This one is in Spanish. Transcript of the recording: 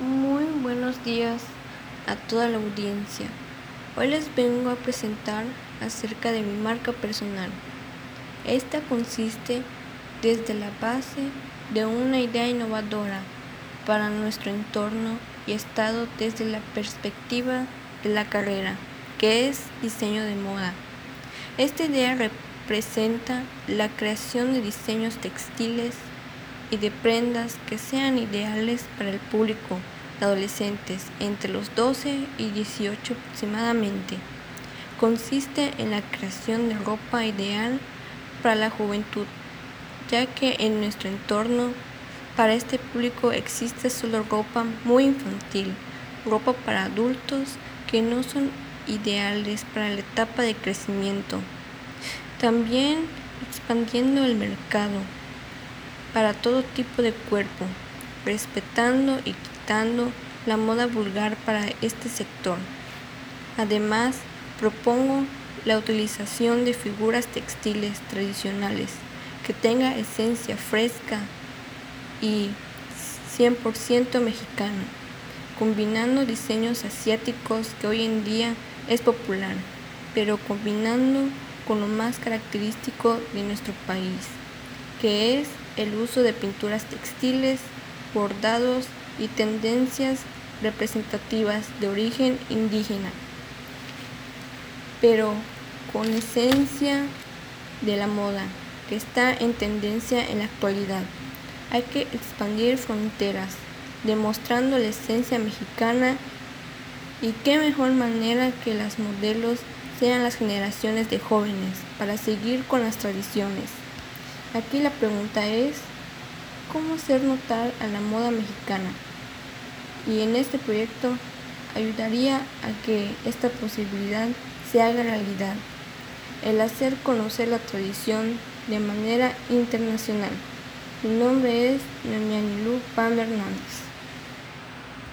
Muy buenos días a toda la audiencia. Hoy les vengo a presentar acerca de mi marca personal. Esta consiste desde la base de una idea innovadora para nuestro entorno y estado desde la perspectiva de la carrera, que es diseño de moda. Esta idea representa la creación de diseños textiles y de prendas que sean ideales para el público de adolescentes entre los 12 y 18 aproximadamente. Consiste en la creación de ropa ideal para la juventud, ya que en nuestro entorno para este público existe solo ropa muy infantil, ropa para adultos que no son ideales para la etapa de crecimiento. También expandiendo el mercado para todo tipo de cuerpo, respetando y quitando la moda vulgar para este sector. Además, propongo la utilización de figuras textiles tradicionales que tenga esencia fresca y 100% mexicana, combinando diseños asiáticos que hoy en día es popular, pero combinando con lo más característico de nuestro país, que es el uso de pinturas textiles, bordados y tendencias representativas de origen indígena, pero con esencia de la moda que está en tendencia en la actualidad. Hay que expandir fronteras, demostrando la esencia mexicana y qué mejor manera que las modelos sean las generaciones de jóvenes para seguir con las tradiciones. Aquí la pregunta es, ¿cómo hacer notar a la moda mexicana? Y en este proyecto ayudaría a que esta posibilidad se haga realidad, el hacer conocer la tradición de manera internacional. Mi nombre es Lu Pam Hernández.